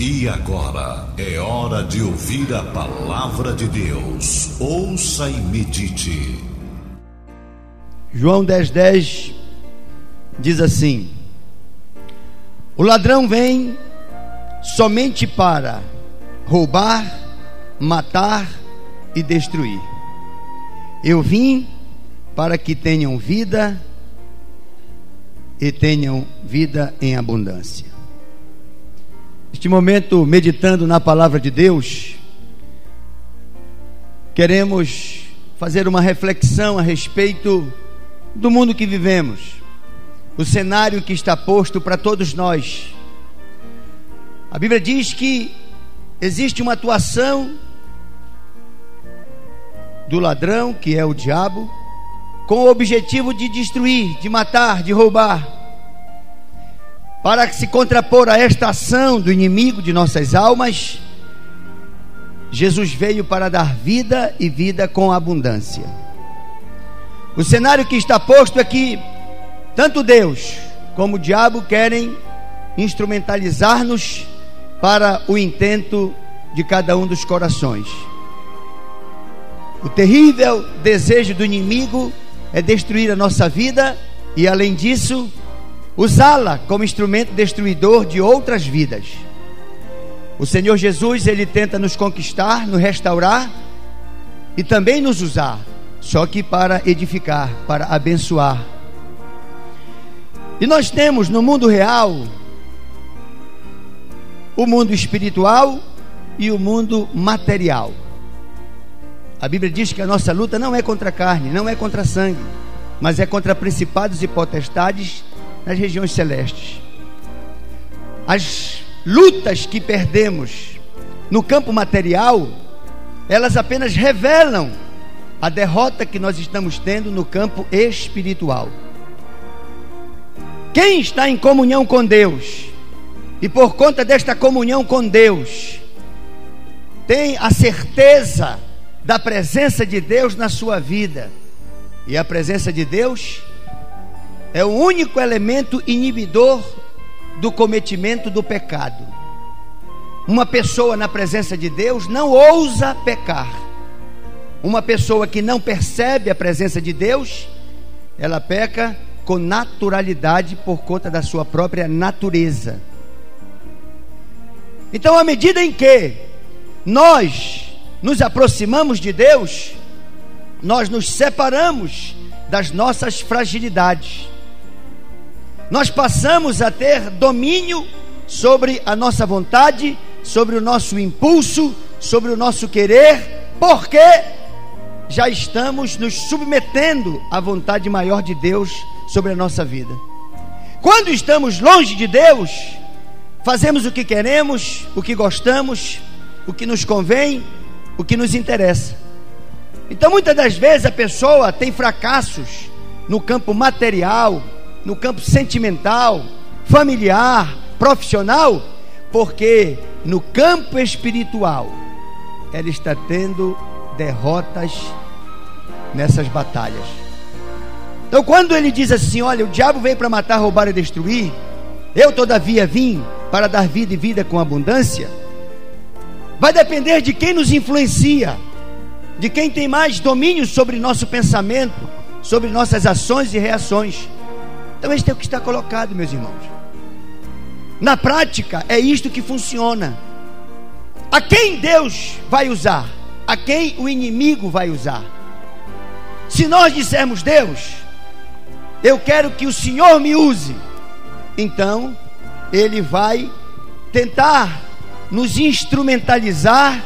E agora é hora de ouvir a palavra de Deus. Ouça e medite. João 10,10 10 diz assim: O ladrão vem somente para roubar, matar e destruir. Eu vim para que tenham vida e tenham vida em abundância. Neste momento, meditando na palavra de Deus, queremos fazer uma reflexão a respeito do mundo que vivemos, o cenário que está posto para todos nós. A Bíblia diz que existe uma atuação do ladrão, que é o diabo, com o objetivo de destruir, de matar, de roubar para se contrapor a esta ação do inimigo de nossas almas, Jesus veio para dar vida e vida com abundância. O cenário que está posto é que tanto Deus como o diabo querem instrumentalizar-nos para o intento de cada um dos corações. O terrível desejo do inimigo é destruir a nossa vida e, além disso, usá-la como instrumento destruidor de outras vidas. O Senhor Jesus, ele tenta nos conquistar, nos restaurar e também nos usar, só que para edificar, para abençoar. E nós temos no mundo real o mundo espiritual e o mundo material. A Bíblia diz que a nossa luta não é contra a carne, não é contra sangue, mas é contra principados e potestades nas regiões celestes. As lutas que perdemos no campo material, elas apenas revelam a derrota que nós estamos tendo no campo espiritual. Quem está em comunhão com Deus, e por conta desta comunhão com Deus, tem a certeza da presença de Deus na sua vida, e a presença de Deus é o único elemento inibidor do cometimento do pecado. Uma pessoa na presença de Deus não ousa pecar. Uma pessoa que não percebe a presença de Deus, ela peca com naturalidade por conta da sua própria natureza. Então, à medida em que nós nos aproximamos de Deus, nós nos separamos das nossas fragilidades nós passamos a ter domínio sobre a nossa vontade, sobre o nosso impulso, sobre o nosso querer, porque já estamos nos submetendo à vontade maior de Deus sobre a nossa vida. Quando estamos longe de Deus, fazemos o que queremos, o que gostamos, o que nos convém, o que nos interessa. Então, muitas das vezes a pessoa tem fracassos no campo material, no campo sentimental, familiar, profissional, porque no campo espiritual ela está tendo derrotas nessas batalhas. Então, quando ele diz assim: Olha, o diabo veio para matar, roubar e destruir, eu todavia vim para dar vida e vida com abundância, vai depender de quem nos influencia, de quem tem mais domínio sobre nosso pensamento, sobre nossas ações e reações. Então, este é o que está colocado, meus irmãos. Na prática, é isto que funciona. A quem Deus vai usar? A quem o inimigo vai usar? Se nós dissermos, Deus, eu quero que o Senhor me use, então ele vai tentar nos instrumentalizar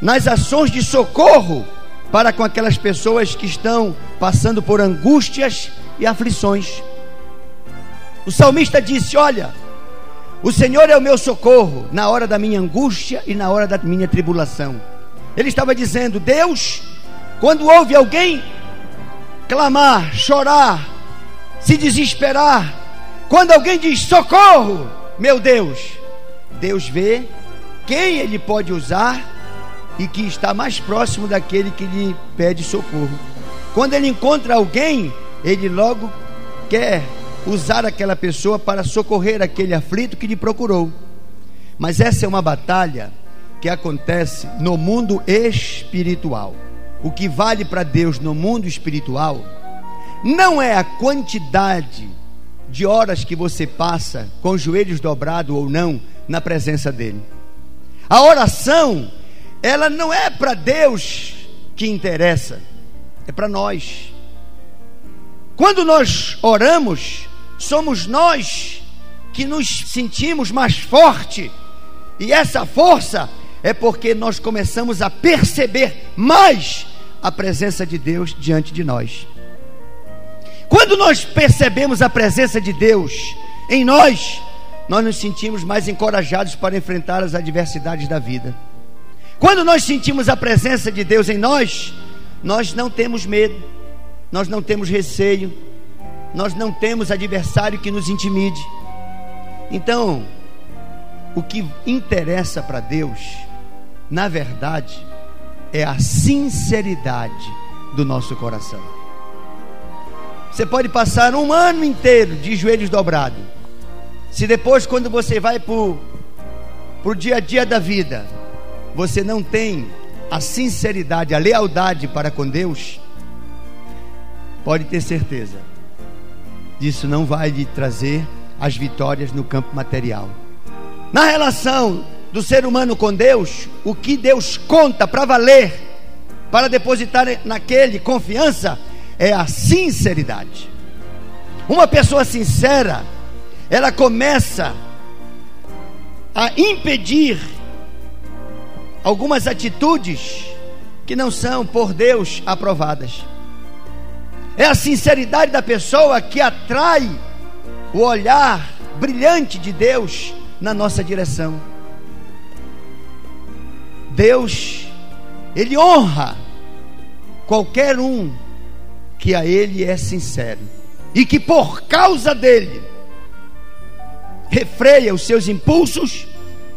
nas ações de socorro para com aquelas pessoas que estão passando por angústias e aflições. O salmista disse: Olha, o Senhor é o meu socorro na hora da minha angústia e na hora da minha tribulação. Ele estava dizendo: Deus, quando ouve alguém clamar, chorar, se desesperar, quando alguém diz socorro, meu Deus, Deus vê quem ele pode usar e que está mais próximo daquele que lhe pede socorro. Quando ele encontra alguém, ele logo quer usar aquela pessoa para socorrer aquele aflito que lhe procurou. Mas essa é uma batalha que acontece no mundo espiritual. O que vale para Deus no mundo espiritual não é a quantidade de horas que você passa com os joelhos dobrados ou não na presença dele. A oração, ela não é para Deus que interessa, é para nós. Quando nós oramos, somos nós que nos sentimos mais forte, e essa força é porque nós começamos a perceber mais a presença de Deus diante de nós. Quando nós percebemos a presença de Deus em nós, nós nos sentimos mais encorajados para enfrentar as adversidades da vida. Quando nós sentimos a presença de Deus em nós, nós não temos medo, nós não temos receio, nós não temos adversário que nos intimide. Então, o que interessa para Deus na verdade, é a sinceridade do nosso coração. Você pode passar um ano inteiro de joelhos dobrados. Se depois, quando você vai para o dia a dia da vida, você não tem a sinceridade, a lealdade para com Deus, pode ter certeza, isso não vai lhe trazer as vitórias no campo material. Na relação do ser humano com Deus, o que Deus conta para valer, para depositar naquele confiança, é a sinceridade. Uma pessoa sincera, ela começa a impedir algumas atitudes que não são por Deus aprovadas. É a sinceridade da pessoa que atrai o olhar brilhante de Deus na nossa direção. Deus, Ele honra qualquer um que a Ele é sincero e que por causa dele refreia os seus impulsos,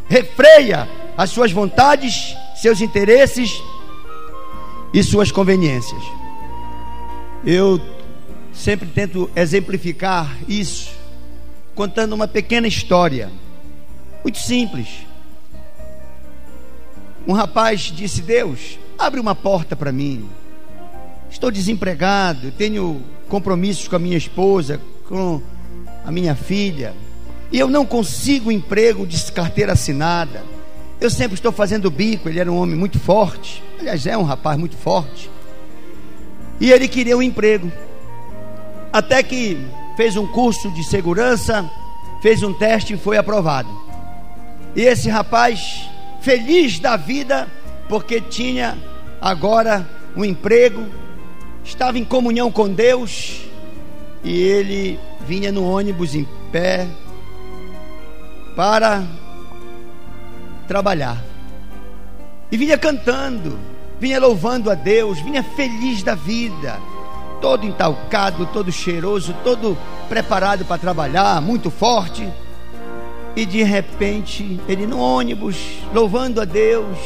refreia as suas vontades, seus interesses e suas conveniências. Eu sempre tento exemplificar isso contando uma pequena história, muito simples. Um rapaz disse: Deus, abre uma porta para mim. Estou desempregado, tenho compromissos com a minha esposa, com a minha filha, e eu não consigo emprego de carteira assinada. Eu sempre estou fazendo bico. Ele era um homem muito forte, aliás, é um rapaz muito forte, e ele queria um emprego. Até que fez um curso de segurança, fez um teste e foi aprovado. E esse rapaz feliz da vida, porque tinha agora um emprego, estava em comunhão com Deus, e ele vinha no ônibus em pé para trabalhar. E vinha cantando, vinha louvando a Deus, vinha feliz da vida, todo entalcado, todo cheiroso, todo preparado para trabalhar, muito forte. E de repente, ele no ônibus, louvando a Deus.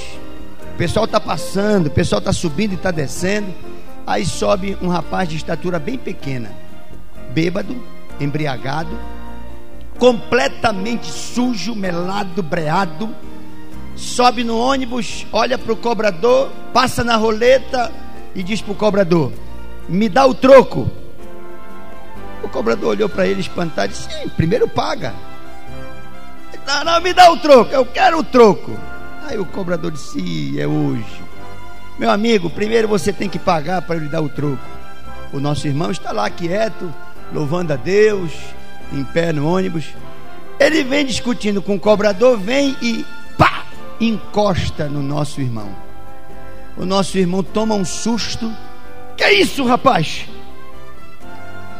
O pessoal está passando, o pessoal está subindo e está descendo. Aí sobe um rapaz de estatura bem pequena, bêbado, embriagado, completamente sujo, melado, breado. Sobe no ônibus, olha para o cobrador, passa na roleta e diz para o cobrador: Me dá o troco. O cobrador olhou para ele espantado e disse: Sim, primeiro paga. Não, não, me dá o troco, eu quero o troco. Aí o cobrador disse: é hoje. Meu amigo, primeiro você tem que pagar para ele dar o troco. O nosso irmão está lá quieto, louvando a Deus, em pé no ônibus. Ele vem discutindo com o cobrador, vem e encosta no nosso irmão. O nosso irmão toma um susto. Que é isso, rapaz?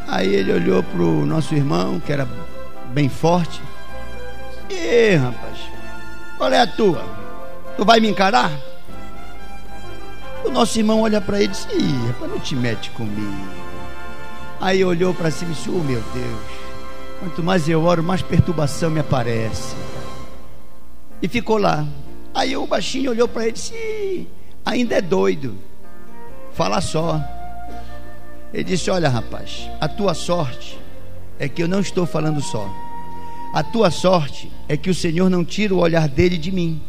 Aí ele olhou para o nosso irmão, que era bem forte, e rapaz, qual é a tua? Tu vai me encarar? O nosso irmão olha para ele e diz: Ih, rapaz, não te mete comigo. Aí olhou para cima e disse: Oh meu Deus, quanto mais eu oro, mais perturbação me aparece. E ficou lá. Aí o baixinho olhou para ele e disse: Ainda é doido, fala só. Ele disse: Olha, rapaz, a tua sorte é que eu não estou falando só A tua sorte é que o Senhor não tira o olhar dele de mim.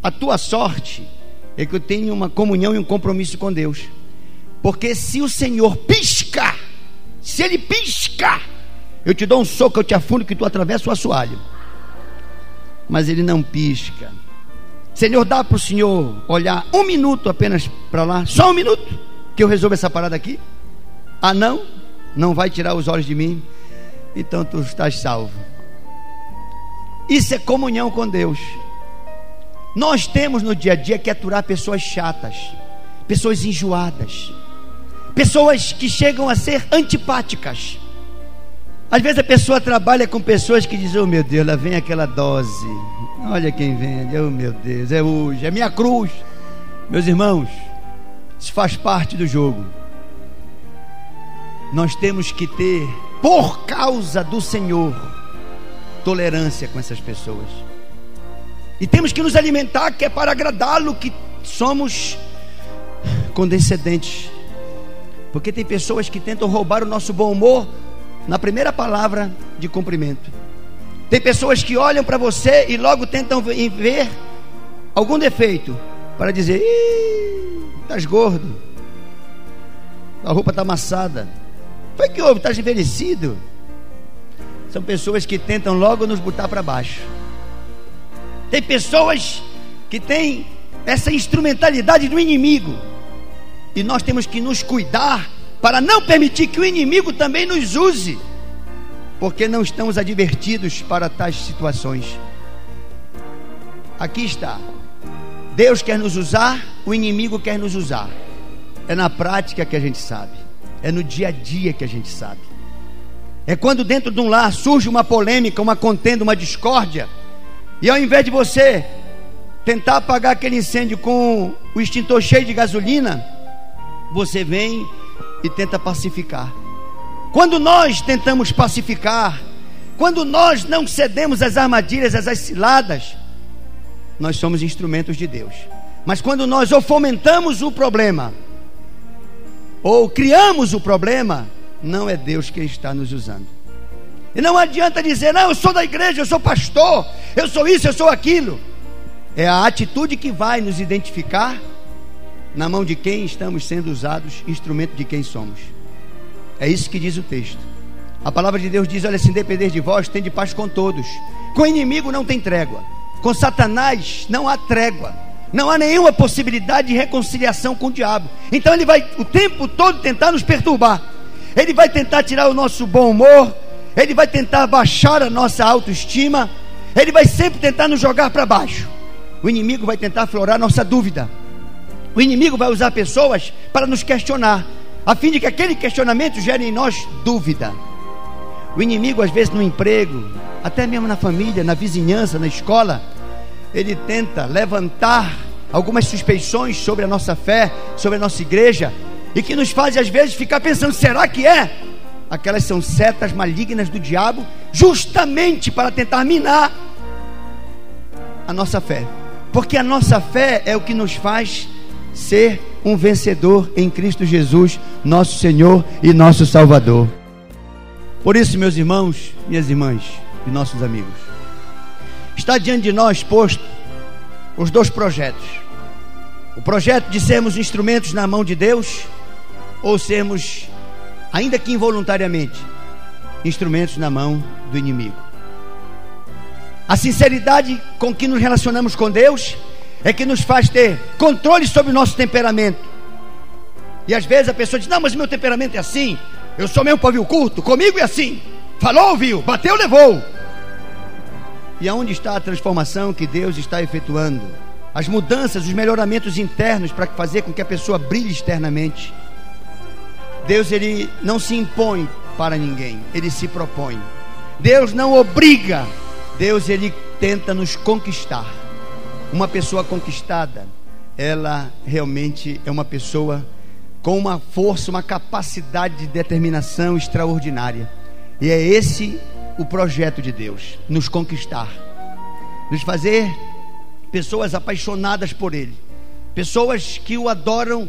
A tua sorte é que eu tenho uma comunhão e um compromisso com Deus. Porque se o Senhor piscar, se ele piscar, eu te dou um soco, eu te afundo que tu atravessa o assoalho. Mas ele não pisca. Senhor, dá para o Senhor olhar um minuto apenas para lá, só um minuto, que eu resolvo essa parada aqui. Ah, não? Não vai tirar os olhos de mim? Então tu estás salvo. Isso é comunhão com Deus. Nós temos no dia a dia que aturar pessoas chatas, pessoas enjoadas, pessoas que chegam a ser antipáticas. Às vezes a pessoa trabalha com pessoas que dizem: Oh meu Deus, lá vem aquela dose. Olha quem vem, oh meu Deus, é hoje, é minha cruz. Meus irmãos, isso faz parte do jogo. Nós temos que ter, por causa do Senhor, tolerância com essas pessoas. E temos que nos alimentar, que é para agradá-lo, que somos condescendentes. Porque tem pessoas que tentam roubar o nosso bom humor na primeira palavra de cumprimento. Tem pessoas que olham para você e logo tentam ver algum defeito para dizer: estás gordo, a roupa está amassada. Foi que houve? Estás envelhecido. São pessoas que tentam logo nos botar para baixo. Tem pessoas que têm essa instrumentalidade do inimigo. E nós temos que nos cuidar para não permitir que o inimigo também nos use, porque não estamos advertidos para tais situações. Aqui está. Deus quer nos usar, o inimigo quer nos usar. É na prática que a gente sabe, é no dia a dia que a gente sabe. É quando dentro de um lar surge uma polêmica, uma contenda, uma discórdia, e ao invés de você tentar apagar aquele incêndio com o extintor cheio de gasolina, você vem e tenta pacificar. Quando nós tentamos pacificar, quando nós não cedemos às armadilhas, às ciladas, nós somos instrumentos de Deus. Mas quando nós ou fomentamos o problema, ou criamos o problema, não é Deus quem está nos usando. E não adianta dizer, não, eu sou da igreja, eu sou pastor, eu sou isso, eu sou aquilo. É a atitude que vai nos identificar na mão de quem estamos sendo usados, instrumento de quem somos. É isso que diz o texto. A palavra de Deus diz: Olha, se depender de vós, tem de paz com todos. Com o inimigo não tem trégua. Com Satanás não há trégua. Não há nenhuma possibilidade de reconciliação com o diabo. Então ele vai o tempo todo tentar nos perturbar. Ele vai tentar tirar o nosso bom humor. Ele vai tentar baixar a nossa autoestima. Ele vai sempre tentar nos jogar para baixo. O inimigo vai tentar aflorar nossa dúvida. O inimigo vai usar pessoas para nos questionar, a fim de que aquele questionamento gere em nós dúvida. O inimigo, às vezes, no emprego, até mesmo na família, na vizinhança, na escola, ele tenta levantar algumas suspeições sobre a nossa fé, sobre a nossa igreja, e que nos faz, às vezes, ficar pensando: será que é? Aquelas são setas malignas do diabo, justamente para tentar minar a nossa fé, porque a nossa fé é o que nos faz ser um vencedor em Cristo Jesus, nosso Senhor e nosso Salvador. Por isso, meus irmãos, minhas irmãs e nossos amigos, está diante de nós posto os dois projetos: o projeto de sermos instrumentos na mão de Deus, ou sermos, ainda que involuntariamente, instrumentos na mão do inimigo. A sinceridade com que nos relacionamos com Deus é que nos faz ter controle sobre o nosso temperamento. E às vezes a pessoa diz: Não, mas meu temperamento é assim. Eu sou mesmo pavio curto. Comigo é assim. Falou, ouviu. Bateu, levou. E aonde está a transformação que Deus está efetuando? As mudanças, os melhoramentos internos para fazer com que a pessoa brilhe externamente. Deus ele não se impõe para ninguém, ele se propõe. Deus não obriga, Deus ele tenta nos conquistar. Uma pessoa conquistada, ela realmente é uma pessoa com uma força, uma capacidade de determinação extraordinária. E é esse o projeto de Deus: nos conquistar, nos fazer pessoas apaixonadas por Ele, pessoas que o adoram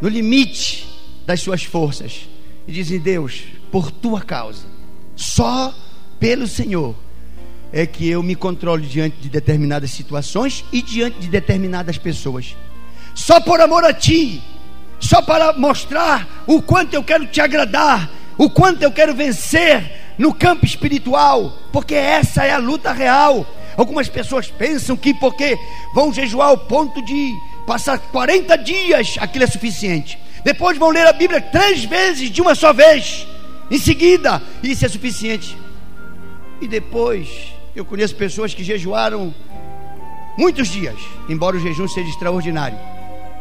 no limite das suas forças e dizem: Deus, por tua causa, só pelo Senhor é que eu me controle diante de determinadas situações e diante de determinadas pessoas. Só por amor a Ti, só para mostrar o quanto eu quero te agradar, o quanto eu quero vencer no campo espiritual, porque essa é a luta real. Algumas pessoas pensam que porque vão jejuar ao ponto de passar 40 dias, aquilo é suficiente. Depois vão ler a Bíblia três vezes de uma só vez. Em seguida, isso é suficiente. E depois, eu conheço pessoas que jejuaram muitos dias, embora o jejum seja extraordinário.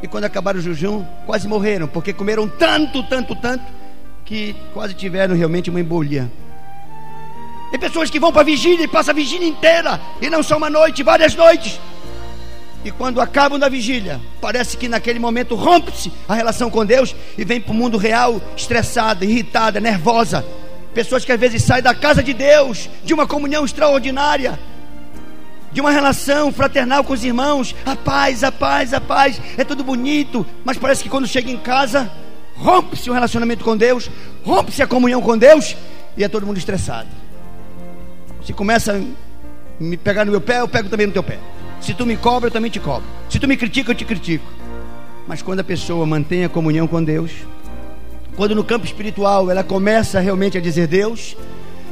E quando acabaram o jejum, quase morreram, porque comeram tanto, tanto, tanto, que quase tiveram realmente uma embolia. Tem pessoas que vão para a vigília e passam a vigília inteira, e não só uma noite, várias noites. E quando acabam da vigília, parece que naquele momento rompe-se a relação com Deus e vem para o mundo real estressada, irritada, nervosa. Pessoas que às vezes saem da casa de Deus, de uma comunhão extraordinária, de uma relação fraternal com os irmãos, a paz, a paz, a paz, é tudo bonito, mas parece que quando chega em casa, rompe-se o relacionamento com Deus, rompe-se a comunhão com Deus e é todo mundo estressado. Se começa a me pegar no meu pé, eu pego também no teu pé. Se tu me cobra, eu também te cobro. Se tu me critica, eu te critico. Mas quando a pessoa mantém a comunhão com Deus, quando no campo espiritual ela começa realmente a dizer: Deus,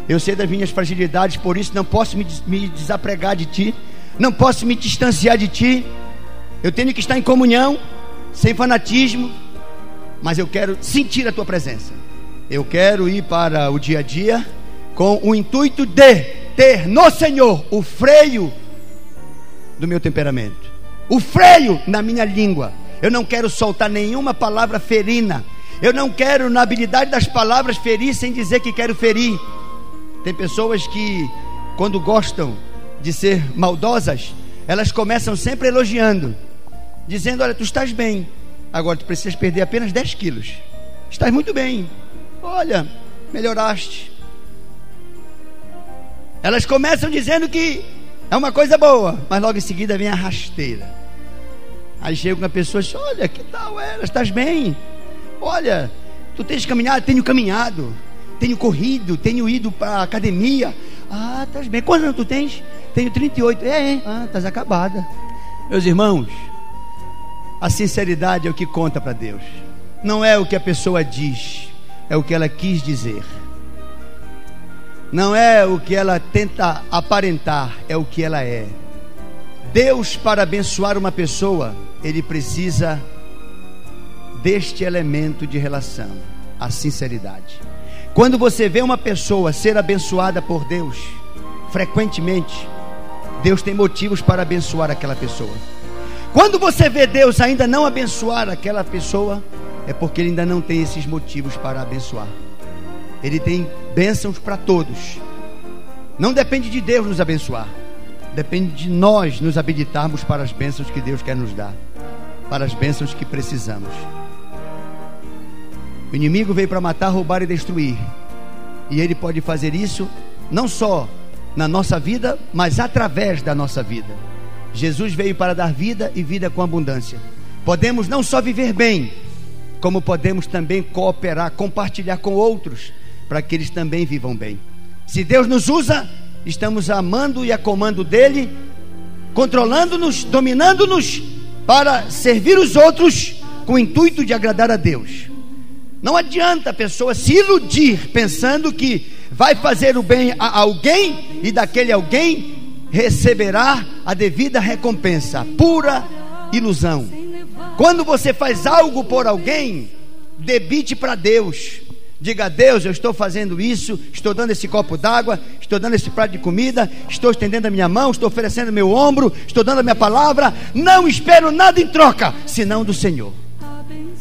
eu sei das minhas fragilidades, por isso não posso me, me desapregar de ti, não posso me distanciar de ti. Eu tenho que estar em comunhão, sem fanatismo, mas eu quero sentir a tua presença. Eu quero ir para o dia a dia com o intuito de ter no Senhor o freio do meu temperamento, o freio na minha língua. Eu não quero soltar nenhuma palavra ferina. Eu não quero, na habilidade das palavras, ferir sem dizer que quero ferir. Tem pessoas que, quando gostam de ser maldosas, elas começam sempre elogiando, dizendo: Olha, tu estás bem, agora tu precisas perder apenas 10 quilos. Estás muito bem, olha, melhoraste. Elas começam dizendo que é uma coisa boa, mas logo em seguida vem a rasteira. Aí chega uma pessoa e diz: Olha, que tal ela? Estás bem? Olha, tu tens caminhado? Tenho caminhado, tenho corrido, tenho ido para a academia. Ah, estás bem. Quantos anos tu tens? Tenho 38. É, é. Ah, estás acabada. Meus irmãos, a sinceridade é o que conta para Deus. Não é o que a pessoa diz, é o que ela quis dizer não é o que ela tenta aparentar, é o que ela é. Deus, para abençoar uma pessoa, ele precisa deste elemento de relação, a sinceridade. Quando você vê uma pessoa ser abençoada por Deus, frequentemente, Deus tem motivos para abençoar aquela pessoa. Quando você vê Deus ainda não abençoar aquela pessoa, é porque ele ainda não tem esses motivos para abençoar. Ele tem bênçãos para todos. Não depende de Deus nos abençoar. Depende de nós nos habilitarmos para as bênçãos que Deus quer nos dar. Para as bênçãos que precisamos. O inimigo veio para matar, roubar e destruir. E ele pode fazer isso não só na nossa vida, mas através da nossa vida. Jesus veio para dar vida e vida com abundância. Podemos não só viver bem, como podemos também cooperar, compartilhar com outros para que eles também vivam bem. Se Deus nos usa, estamos amando e a comando dele, controlando-nos, dominando-nos para servir os outros com o intuito de agradar a Deus. Não adianta a pessoa se iludir pensando que vai fazer o bem a alguém e daquele alguém receberá a devida recompensa. Pura ilusão. Quando você faz algo por alguém, debite para Deus. Diga a Deus: Eu estou fazendo isso, estou dando esse copo d'água, estou dando esse prato de comida, estou estendendo a minha mão, estou oferecendo meu ombro, estou dando a minha palavra. Não espero nada em troca, senão do Senhor.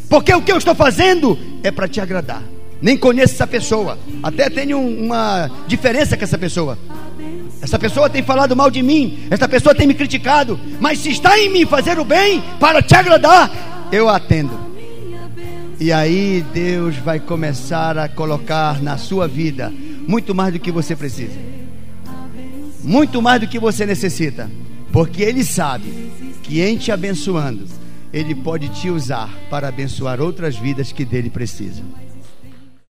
Porque o que eu estou fazendo é para te agradar. Nem conheço essa pessoa, até tenho uma diferença com essa pessoa. Essa pessoa tem falado mal de mim, essa pessoa tem me criticado, mas se está em mim fazer o bem para te agradar, eu atendo. E aí Deus vai começar a colocar na sua vida muito mais do que você precisa. Muito mais do que você necessita. Porque Ele sabe que em te abençoando, Ele pode te usar para abençoar outras vidas que dele precisam.